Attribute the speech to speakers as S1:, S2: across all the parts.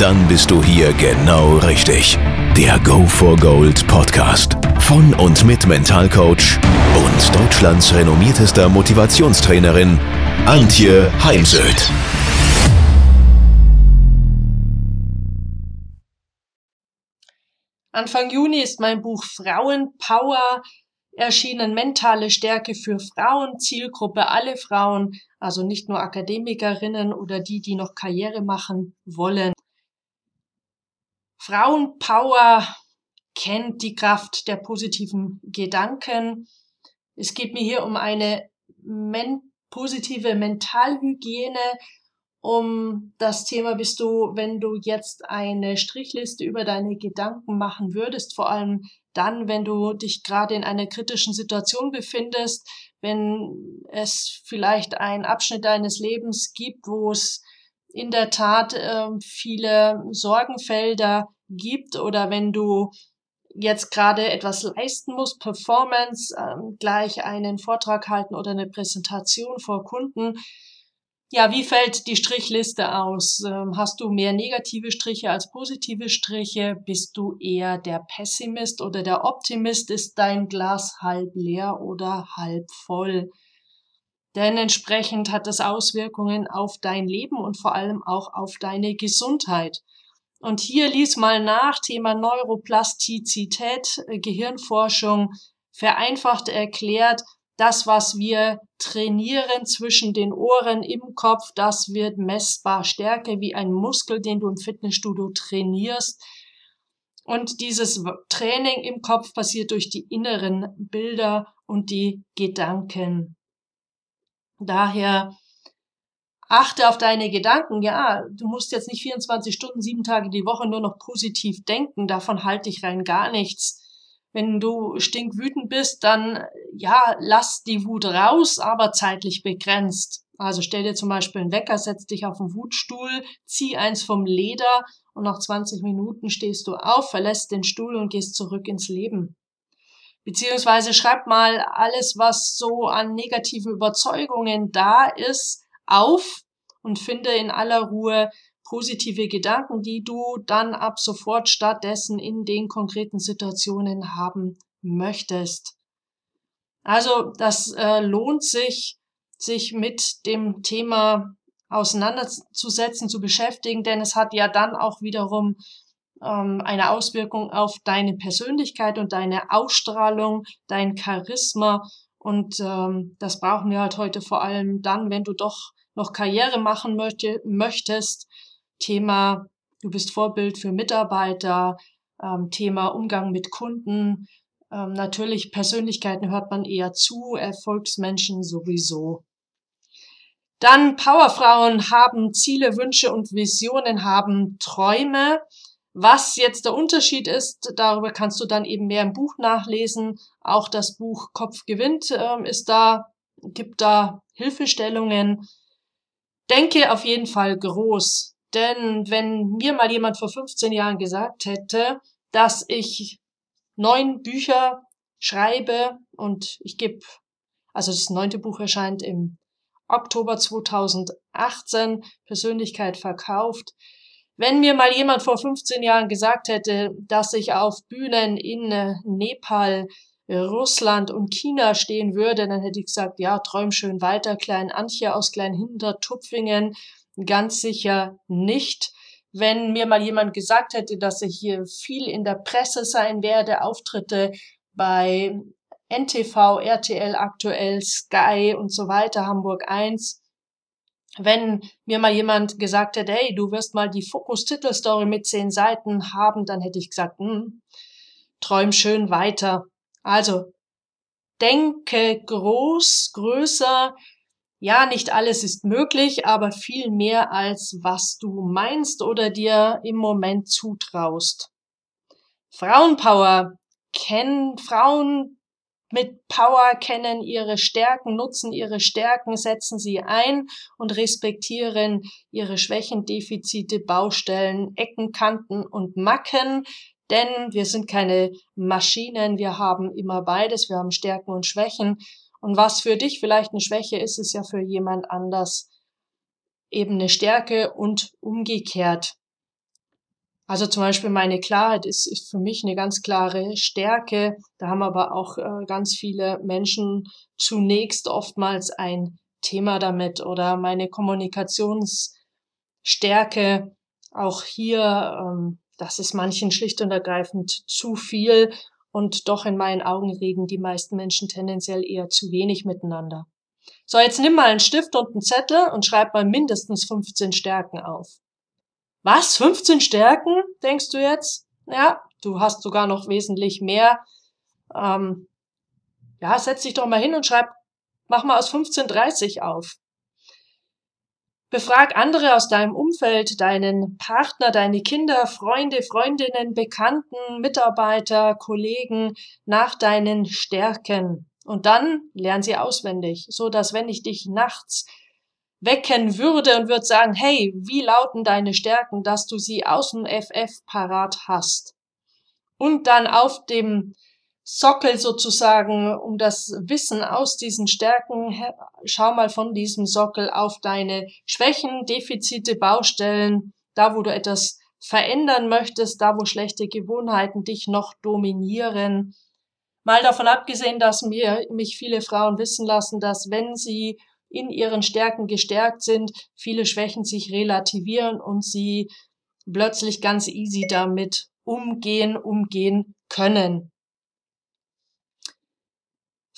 S1: Dann bist du hier genau richtig. Der Go for Gold Podcast von und mit Mentalcoach und Deutschlands renommiertester Motivationstrainerin Antje Heimsöth.
S2: Anfang Juni ist mein Buch Frauenpower erschienen. Mentale Stärke für Frauen, Zielgruppe alle Frauen, also nicht nur Akademikerinnen oder die, die noch Karriere machen wollen. Frauenpower kennt die Kraft der positiven Gedanken. Es geht mir hier um eine men positive Mentalhygiene, um das Thema bist du, wenn du jetzt eine Strichliste über deine Gedanken machen würdest, vor allem dann, wenn du dich gerade in einer kritischen Situation befindest, wenn es vielleicht einen Abschnitt deines Lebens gibt, wo es in der Tat äh, viele Sorgenfelder gibt oder wenn du jetzt gerade etwas leisten musst, Performance, ähm, gleich einen Vortrag halten oder eine Präsentation vor Kunden. Ja, wie fällt die Strichliste aus? Ähm, hast du mehr negative Striche als positive Striche? Bist du eher der Pessimist oder der Optimist? Ist dein Glas halb leer oder halb voll? Denn entsprechend hat das Auswirkungen auf dein Leben und vor allem auch auf deine Gesundheit. Und hier lies mal nach, Thema Neuroplastizität, äh, Gehirnforschung, vereinfacht erklärt, das, was wir trainieren zwischen den Ohren im Kopf, das wird messbar stärker wie ein Muskel, den du im Fitnessstudio trainierst. Und dieses Training im Kopf passiert durch die inneren Bilder und die Gedanken. Daher achte auf deine Gedanken. Ja, du musst jetzt nicht 24 Stunden, sieben Tage die Woche nur noch positiv denken. Davon halte ich rein gar nichts. Wenn du stinkwütend bist, dann ja, lass die Wut raus, aber zeitlich begrenzt. Also stell dir zum Beispiel einen Wecker, setz dich auf den Wutstuhl, zieh eins vom Leder und nach 20 Minuten stehst du auf, verlässt den Stuhl und gehst zurück ins Leben. Beziehungsweise schreib mal alles, was so an negativen Überzeugungen da ist, auf und finde in aller Ruhe positive Gedanken, die du dann ab sofort stattdessen in den konkreten Situationen haben möchtest. Also das äh, lohnt sich, sich mit dem Thema auseinanderzusetzen, zu beschäftigen, denn es hat ja dann auch wiederum ähm, eine Auswirkung auf deine Persönlichkeit und deine Ausstrahlung, dein Charisma. Und ähm, das brauchen wir halt heute vor allem dann, wenn du doch noch Karriere machen möchte, möchtest. Thema, du bist Vorbild für Mitarbeiter, ähm, Thema Umgang mit Kunden. Ähm, natürlich Persönlichkeiten hört man eher zu, Erfolgsmenschen sowieso. Dann Powerfrauen haben Ziele, Wünsche und Visionen, haben Träume. Was jetzt der Unterschied ist, darüber kannst du dann eben mehr im Buch nachlesen. Auch das Buch Kopf gewinnt äh, ist da, gibt da Hilfestellungen. Denke auf jeden Fall groß. Denn wenn mir mal jemand vor 15 Jahren gesagt hätte, dass ich neun Bücher schreibe und ich gebe, also das neunte Buch erscheint im Oktober 2018, Persönlichkeit verkauft, wenn mir mal jemand vor 15 Jahren gesagt hätte, dass ich auf Bühnen in äh, Nepal, äh, Russland und China stehen würde, dann hätte ich gesagt, ja, träum schön weiter, Klein Antje aus Klein Hintertupfingen, ganz sicher nicht. Wenn mir mal jemand gesagt hätte, dass ich hier viel in der Presse sein werde, Auftritte bei NTV, RTL aktuell, Sky und so weiter, Hamburg 1, wenn mir mal jemand gesagt hätte, hey, du wirst mal die Fokus-Titelstory mit zehn Seiten haben, dann hätte ich gesagt, hm, träum schön weiter. Also, denke groß, größer. Ja, nicht alles ist möglich, aber viel mehr als was du meinst oder dir im Moment zutraust. Frauenpower kennen Frauen mit Power, kennen ihre Stärken, nutzen ihre Stärken, setzen sie ein und respektieren ihre Schwächen, Defizite, Baustellen, Ecken, Kanten und Macken. Denn wir sind keine Maschinen, wir haben immer beides, wir haben Stärken und Schwächen. Und was für dich vielleicht eine Schwäche ist, ist ja für jemand anders eben eine Stärke und umgekehrt. Also zum Beispiel meine Klarheit ist, ist für mich eine ganz klare Stärke. Da haben aber auch äh, ganz viele Menschen zunächst oftmals ein Thema damit oder meine Kommunikationsstärke. Auch hier, ähm, das ist manchen schlicht und ergreifend zu viel und doch in meinen Augen reden die meisten Menschen tendenziell eher zu wenig miteinander. So, jetzt nimm mal einen Stift und einen Zettel und schreib mal mindestens 15 Stärken auf. Was? 15 Stärken, denkst du jetzt? Ja, du hast sogar noch wesentlich mehr. Ähm, ja, setz dich doch mal hin und schreib, mach mal aus 15 30 auf. Befrag andere aus deinem Umfeld, deinen Partner, deine Kinder, Freunde, Freundinnen, Bekannten, Mitarbeiter, Kollegen nach deinen Stärken. Und dann lern sie auswendig, so dass wenn ich dich nachts wecken würde und würde sagen, hey, wie lauten deine Stärken, dass du sie aus dem FF parat hast. Und dann auf dem Sockel sozusagen, um das Wissen aus diesen Stärken, schau mal von diesem Sockel auf deine Schwächen, Defizite, Baustellen, da wo du etwas verändern möchtest, da wo schlechte Gewohnheiten dich noch dominieren. Mal davon abgesehen, dass mir, mich viele Frauen wissen lassen, dass wenn sie in ihren Stärken gestärkt sind, viele Schwächen sich relativieren und sie plötzlich ganz easy damit umgehen, umgehen können.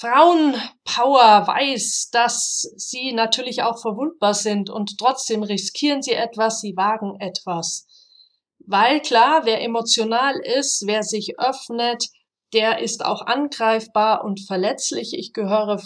S2: Frauenpower weiß, dass sie natürlich auch verwundbar sind und trotzdem riskieren sie etwas, sie wagen etwas. Weil klar, wer emotional ist, wer sich öffnet, der ist auch angreifbar und verletzlich. Ich gehöre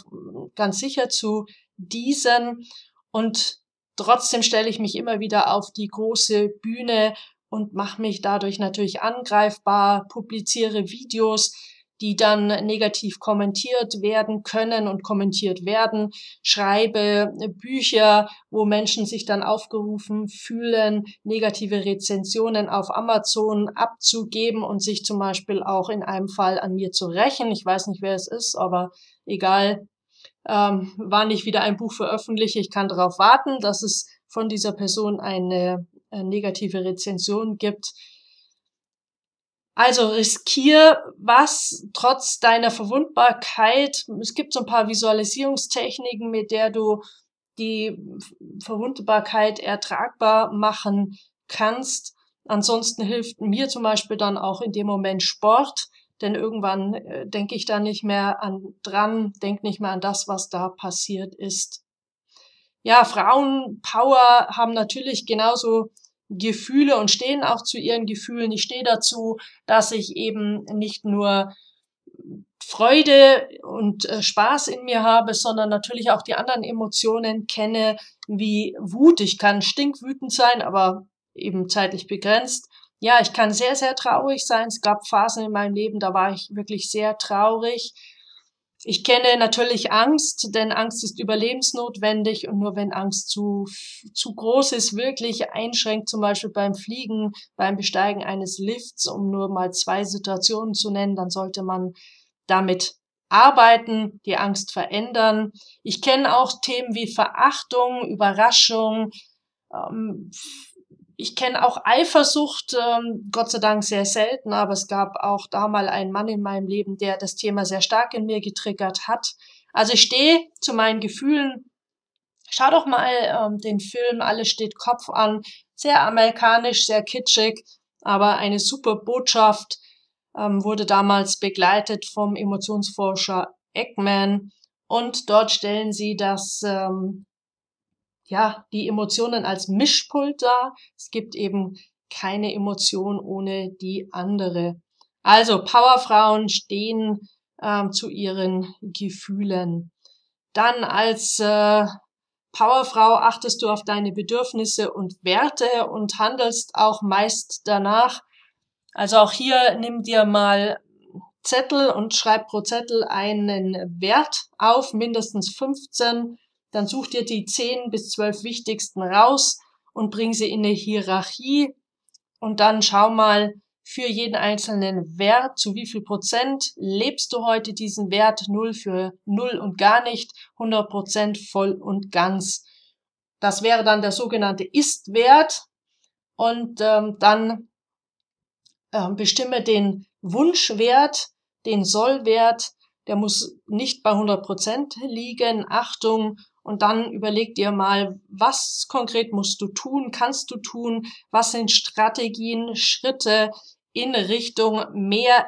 S2: ganz sicher zu diesen. Und trotzdem stelle ich mich immer wieder auf die große Bühne und mache mich dadurch natürlich angreifbar, publiziere Videos, die dann negativ kommentiert werden können und kommentiert werden, schreibe Bücher, wo Menschen sich dann aufgerufen fühlen, negative Rezensionen auf Amazon abzugeben und sich zum Beispiel auch in einem Fall an mir zu rächen. Ich weiß nicht, wer es ist, aber egal, ähm, wann ich wieder ein Buch veröffentliche. Ich kann darauf warten, dass es von dieser Person eine, eine negative Rezension gibt. Also riskier was trotz deiner Verwundbarkeit. Es gibt so ein paar Visualisierungstechniken, mit der du die Verwundbarkeit ertragbar machen kannst. Ansonsten hilft mir zum Beispiel dann auch in dem Moment Sport denn irgendwann äh, denke ich da nicht mehr an dran, denke nicht mehr an das, was da passiert ist. Ja, Frauenpower haben natürlich genauso Gefühle und stehen auch zu ihren Gefühlen. Ich stehe dazu, dass ich eben nicht nur Freude und äh, Spaß in mir habe, sondern natürlich auch die anderen Emotionen kenne, wie Wut. Ich kann stinkwütend sein, aber eben zeitlich begrenzt. Ja, ich kann sehr, sehr traurig sein. Es gab Phasen in meinem Leben, da war ich wirklich sehr traurig. Ich kenne natürlich Angst, denn Angst ist überlebensnotwendig und nur wenn Angst zu, zu groß ist, wirklich einschränkt, zum Beispiel beim Fliegen, beim Besteigen eines Lifts, um nur mal zwei Situationen zu nennen, dann sollte man damit arbeiten, die Angst verändern. Ich kenne auch Themen wie Verachtung, Überraschung, ähm, ich kenne auch Eifersucht, ähm, Gott sei Dank sehr selten, aber es gab auch da mal einen Mann in meinem Leben, der das Thema sehr stark in mir getriggert hat. Also ich stehe zu meinen Gefühlen. Schau doch mal ähm, den Film Alles steht Kopf an. Sehr amerikanisch, sehr kitschig, aber eine super Botschaft. Ähm, wurde damals begleitet vom Emotionsforscher Eggman. Und dort stellen sie das ähm, ja, die Emotionen als Mischpult dar. Es gibt eben keine Emotion ohne die andere. Also Powerfrauen stehen ähm, zu ihren Gefühlen. Dann als äh, Powerfrau achtest du auf deine Bedürfnisse und Werte und handelst auch meist danach. Also auch hier nimm dir mal Zettel und schreib pro Zettel einen Wert auf, mindestens 15. Dann such dir die 10 bis 12 wichtigsten raus und bring sie in eine Hierarchie. Und dann schau mal für jeden einzelnen Wert, zu wie viel Prozent lebst du heute diesen Wert, 0 für 0 und gar nicht, 100 Prozent voll und ganz. Das wäre dann der sogenannte Ist-Wert. Und ähm, dann ähm, bestimme den Wunschwert, den Sollwert, der muss nicht bei 100 Prozent liegen. Achtung. Und dann überleg dir mal, was konkret musst du tun, kannst du tun, was sind Strategien, Schritte in Richtung mehr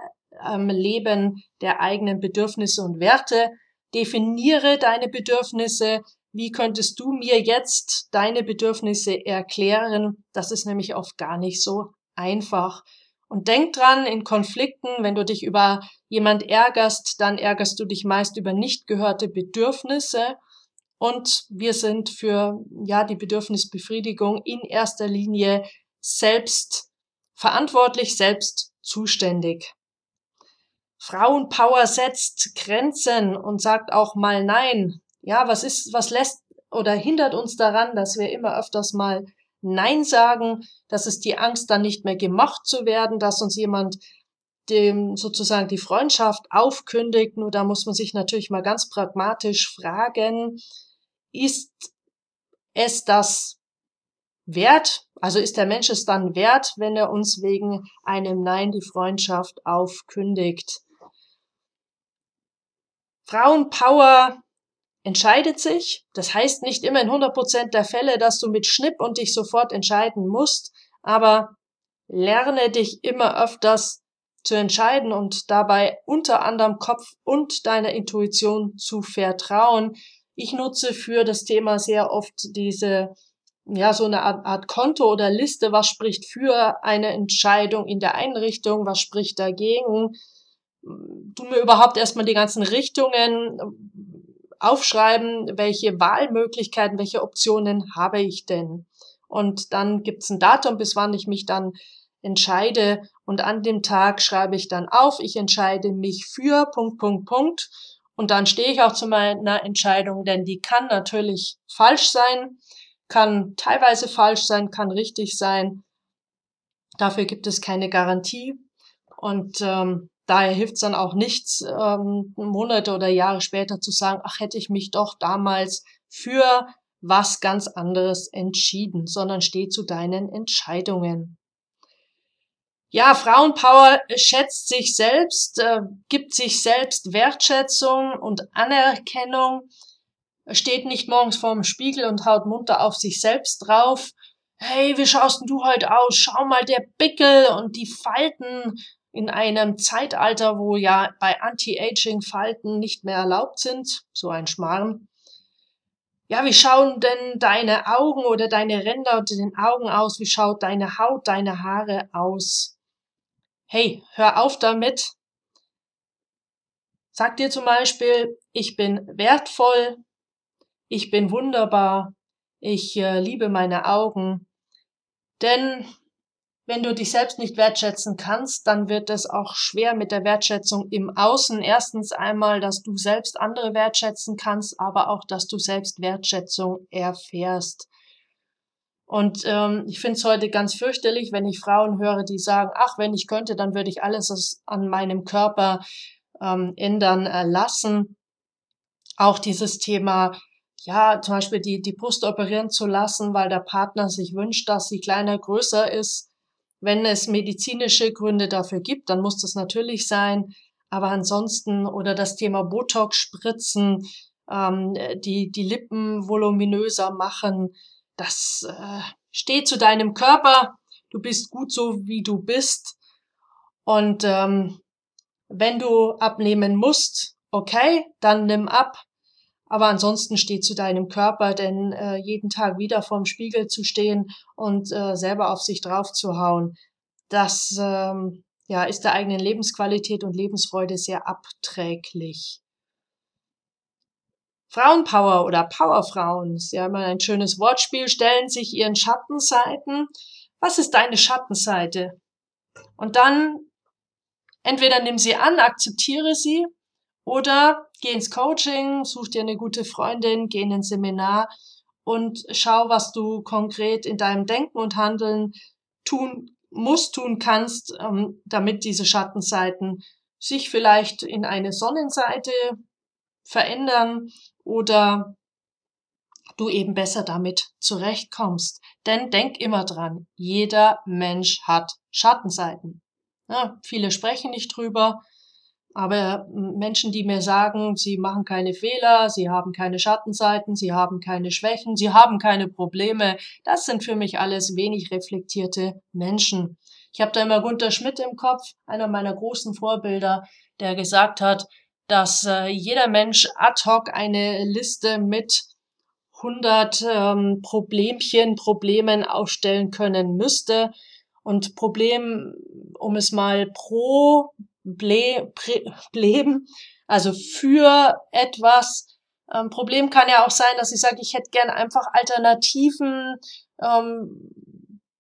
S2: ähm, Leben der eigenen Bedürfnisse und Werte. Definiere deine Bedürfnisse. Wie könntest du mir jetzt deine Bedürfnisse erklären? Das ist nämlich oft gar nicht so einfach. Und denk dran, in Konflikten, wenn du dich über jemand ärgerst, dann ärgerst du dich meist über nicht gehörte Bedürfnisse. Und wir sind für, ja, die Bedürfnisbefriedigung in erster Linie selbst verantwortlich, selbst zuständig. Frauenpower setzt Grenzen und sagt auch mal Nein. Ja, was ist, was lässt oder hindert uns daran, dass wir immer öfters mal Nein sagen, das ist die Angst, dann nicht mehr gemacht zu werden, dass uns jemand dem sozusagen die Freundschaft aufkündigt. Nur da muss man sich natürlich mal ganz pragmatisch fragen, ist es das wert? Also ist der Mensch es dann wert, wenn er uns wegen einem Nein die Freundschaft aufkündigt? Frauenpower entscheidet sich. Das heißt nicht immer in 100% der Fälle, dass du mit Schnipp und dich sofort entscheiden musst, aber lerne dich immer öfters zu entscheiden und dabei unter anderem Kopf und deiner Intuition zu vertrauen. Ich nutze für das Thema sehr oft diese, ja, so eine Art, Art Konto oder Liste, was spricht für eine Entscheidung in der Einrichtung, was spricht dagegen. Du mir überhaupt erstmal die ganzen Richtungen, aufschreiben, welche Wahlmöglichkeiten, welche Optionen habe ich denn. Und dann gibt's ein Datum, bis wann ich mich dann entscheide. Und an dem Tag schreibe ich dann auf, ich entscheide mich für Punkt, Punkt, Punkt. Und dann stehe ich auch zu meiner Entscheidung, denn die kann natürlich falsch sein, kann teilweise falsch sein, kann richtig sein. Dafür gibt es keine Garantie. Und ähm, daher hilft es dann auch nichts, ähm, Monate oder Jahre später zu sagen, ach, hätte ich mich doch damals für was ganz anderes entschieden, sondern steh zu deinen Entscheidungen. Ja, Frauenpower schätzt sich selbst, äh, gibt sich selbst Wertschätzung und Anerkennung, steht nicht morgens vorm Spiegel und haut munter auf sich selbst drauf. Hey, wie schaust denn du heute aus? Schau mal, der Bickel und die Falten in einem Zeitalter, wo ja bei Anti-Aging Falten nicht mehr erlaubt sind, so ein Schmarrn. Ja, wie schauen denn deine Augen oder deine Ränder unter den Augen aus? Wie schaut deine Haut, deine Haare aus? Hey, hör auf damit. Sag dir zum Beispiel, ich bin wertvoll, ich bin wunderbar, ich äh, liebe meine Augen. Denn wenn du dich selbst nicht wertschätzen kannst, dann wird es auch schwer mit der Wertschätzung im Außen. Erstens einmal, dass du selbst andere wertschätzen kannst, aber auch, dass du selbst Wertschätzung erfährst. Und ähm, ich finde es heute ganz fürchterlich, wenn ich Frauen höre, die sagen, ach, wenn ich könnte, dann würde ich alles an meinem Körper ähm, ändern äh, lassen. Auch dieses Thema, ja, zum Beispiel die, die Brust operieren zu lassen, weil der Partner sich wünscht, dass sie kleiner, größer ist wenn es medizinische Gründe dafür gibt, dann muss das natürlich sein. Aber ansonsten oder das Thema Botox spritzen, ähm, die, die Lippen voluminöser machen, das äh, steht zu deinem Körper. Du bist gut so, wie du bist. Und ähm, wenn du abnehmen musst, okay, dann nimm ab. Aber ansonsten steh zu deinem Körper, denn äh, jeden Tag wieder vorm Spiegel zu stehen und äh, selber auf sich drauf zu hauen, das ähm, ja, ist der eigenen Lebensqualität und Lebensfreude sehr abträglich. Frauenpower oder Powerfrauen, ist ja immer ein schönes Wortspiel, stellen sich ihren Schattenseiten. Was ist deine Schattenseite? Und dann Entweder nimm sie an, akzeptiere sie oder geh ins Coaching, such dir eine gute Freundin, geh in ein Seminar und schau, was du konkret in deinem Denken und Handeln tun musst, tun kannst, ähm, damit diese Schattenseiten sich vielleicht in eine Sonnenseite verändern oder du eben besser damit zurechtkommst. Denn denk immer dran, jeder Mensch hat Schattenseiten. Ja, viele sprechen nicht drüber, aber Menschen, die mir sagen, sie machen keine Fehler, sie haben keine Schattenseiten, sie haben keine Schwächen, sie haben keine Probleme, das sind für mich alles wenig reflektierte Menschen. Ich habe da immer Gunter Schmidt im Kopf, einer meiner großen Vorbilder, der gesagt hat, dass äh, jeder Mensch ad hoc eine Liste mit 100 ähm, Problemchen, Problemen aufstellen können müsste. Und Problem, um es mal pro Ble Problem, also für etwas. Ähm, Problem kann ja auch sein, dass ich sage, ich hätte gern einfach Alternativen. Ähm,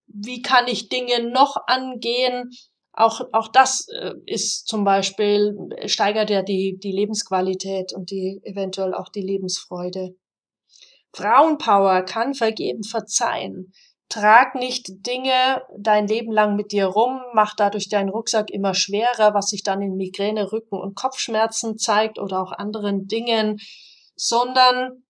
S2: wie kann ich Dinge noch angehen? Auch, auch das äh, ist zum Beispiel, steigert ja die, die Lebensqualität und die eventuell auch die Lebensfreude. Frauenpower kann vergeben, verzeihen. Trag nicht Dinge dein Leben lang mit dir rum, mach dadurch deinen Rucksack immer schwerer, was sich dann in Migräne, Rücken und Kopfschmerzen zeigt oder auch anderen Dingen, sondern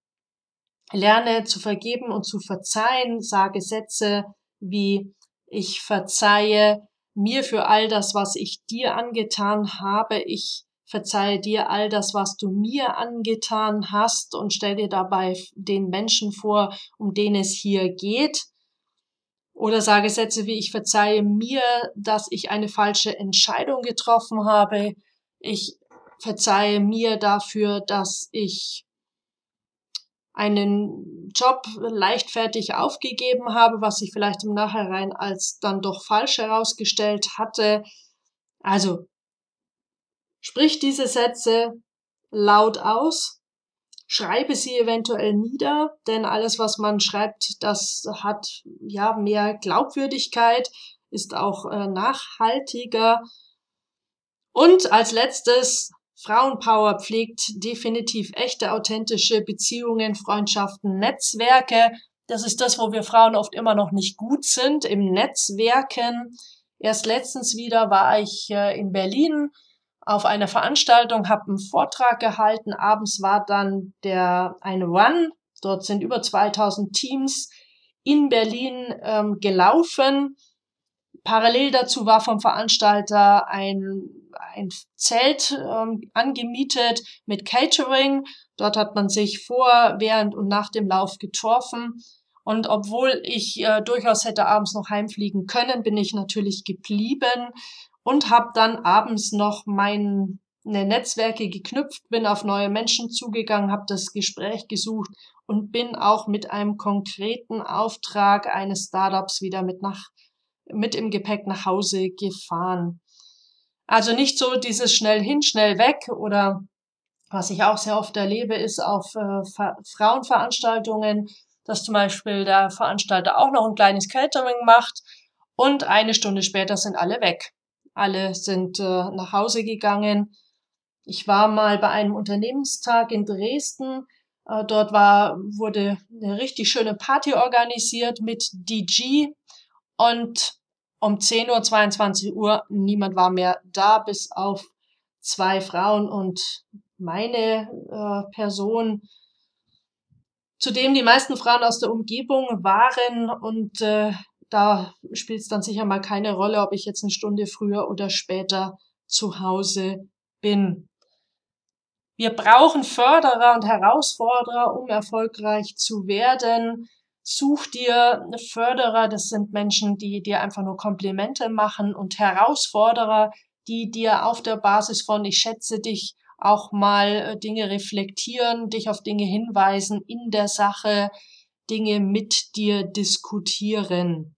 S2: lerne zu vergeben und zu verzeihen, sage Sätze wie ich verzeihe mir für all das, was ich dir angetan habe, ich verzeihe dir all das, was du mir angetan hast und stell dir dabei den Menschen vor, um den es hier geht. Oder sage Sätze wie ich verzeihe mir, dass ich eine falsche Entscheidung getroffen habe. Ich verzeihe mir dafür, dass ich einen Job leichtfertig aufgegeben habe, was sich vielleicht im Nachhinein als dann doch falsch herausgestellt hatte. Also sprich diese Sätze laut aus schreibe sie eventuell nieder, denn alles, was man schreibt, das hat ja mehr Glaubwürdigkeit, ist auch äh, nachhaltiger. Und als letztes, Frauenpower pflegt definitiv echte, authentische Beziehungen, Freundschaften, Netzwerke. Das ist das, wo wir Frauen oft immer noch nicht gut sind, im Netzwerken. Erst letztens wieder war ich in Berlin auf einer Veranstaltung, habe einen Vortrag gehalten. Abends war dann der ein Run. Dort sind über 2000 Teams in Berlin ähm, gelaufen. Parallel dazu war vom Veranstalter ein, ein Zelt ähm, angemietet mit Catering. Dort hat man sich vor, während und nach dem Lauf getroffen. Und obwohl ich äh, durchaus hätte abends noch heimfliegen können, bin ich natürlich geblieben und habe dann abends noch meine Netzwerke geknüpft, bin auf neue Menschen zugegangen, habe das Gespräch gesucht und bin auch mit einem konkreten Auftrag eines Startups wieder mit nach mit im Gepäck nach Hause gefahren. Also nicht so dieses schnell hin, schnell weg oder was ich auch sehr oft erlebe, ist auf äh, Frauenveranstaltungen, dass zum Beispiel der Veranstalter auch noch ein kleines Catering macht und eine Stunde später sind alle weg. Alle sind äh, nach Hause gegangen. Ich war mal bei einem Unternehmenstag in Dresden. Äh, dort war, wurde eine richtig schöne Party organisiert mit DG und um 10 Uhr, 22 Uhr, niemand war mehr da, bis auf zwei Frauen und meine äh, Person, zudem die meisten Frauen aus der Umgebung waren und äh, da spielt es dann sicher mal keine Rolle, ob ich jetzt eine Stunde früher oder später zu Hause bin. Wir brauchen Förderer und Herausforderer, um erfolgreich zu werden. Such dir Förderer, das sind Menschen, die dir einfach nur Komplimente machen und Herausforderer, die dir auf der Basis von ich schätze dich auch mal äh, Dinge reflektieren, dich auf Dinge hinweisen in der Sache, Dinge mit dir diskutieren.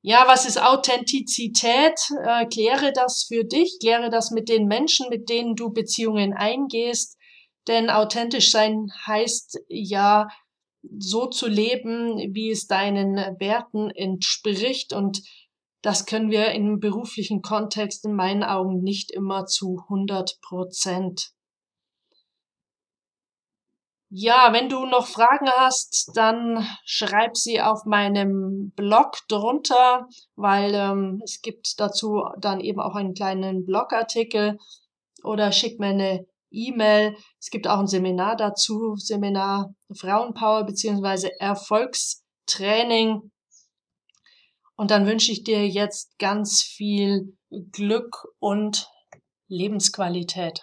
S2: Ja, was ist Authentizität? Äh, kläre das für dich, kläre das mit den Menschen, mit denen du Beziehungen eingehst. Denn authentisch sein heißt ja, so zu leben, wie es deinen Werten entspricht. Und das können wir im beruflichen Kontext in meinen Augen nicht immer zu 100 Prozent. Ja, wenn du noch Fragen hast, dann schreib sie auf meinem Blog drunter, weil ähm, es gibt dazu dann eben auch einen kleinen Blogartikel oder schick mir eine E-Mail. Es gibt auch ein Seminar dazu, Seminar Frauenpower beziehungsweise Erfolgstraining. Und dann wünsche ich dir jetzt ganz viel Glück und Lebensqualität.